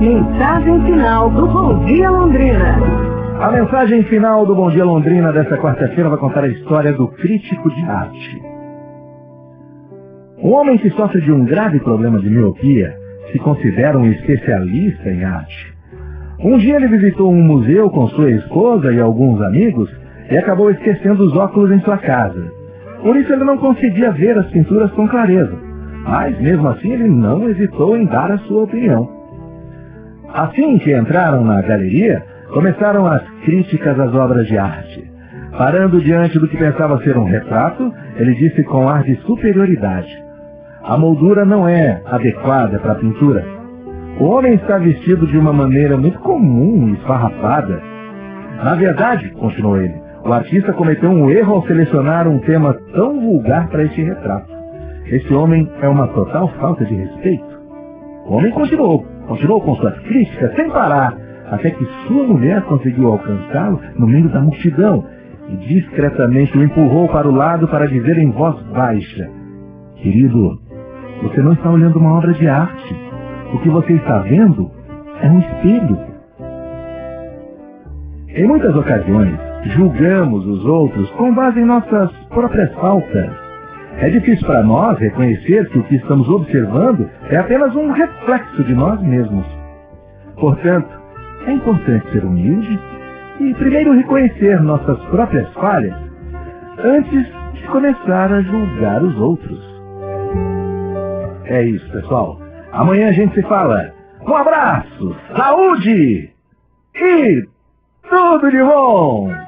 Mensagem final do Bom Dia Londrina. A mensagem final do Bom Dia Londrina desta quarta-feira vai contar a história do crítico de arte. Um homem que sofre de um grave problema de miopia se considera um especialista em arte. Um dia ele visitou um museu com sua esposa e alguns amigos e acabou esquecendo os óculos em sua casa. Por isso ele não conseguia ver as pinturas com clareza. Mas mesmo assim ele não hesitou em dar a sua opinião. Assim que entraram na galeria, começaram as críticas às obras de arte. Parando diante do que pensava ser um retrato, ele disse com ar de superioridade: A moldura não é adequada para a pintura. O homem está vestido de uma maneira muito comum e esfarrapada. Na verdade, continuou ele, o artista cometeu um erro ao selecionar um tema tão vulgar para este retrato. Esse homem é uma total falta de respeito. O homem continuou, continuou com suas críticas sem parar, até que sua mulher conseguiu alcançá-lo no meio da multidão e discretamente o empurrou para o lado para dizer em voz baixa: Querido, você não está olhando uma obra de arte. O que você está vendo é um espelho. Em muitas ocasiões, julgamos os outros com base em nossas próprias faltas. É difícil para nós reconhecer que o que estamos observando é apenas um reflexo de nós mesmos. Portanto, é importante ser humilde e primeiro reconhecer nossas próprias falhas antes de começar a julgar os outros. É isso, pessoal. Amanhã a gente se fala. Um abraço, saúde e tudo de bom!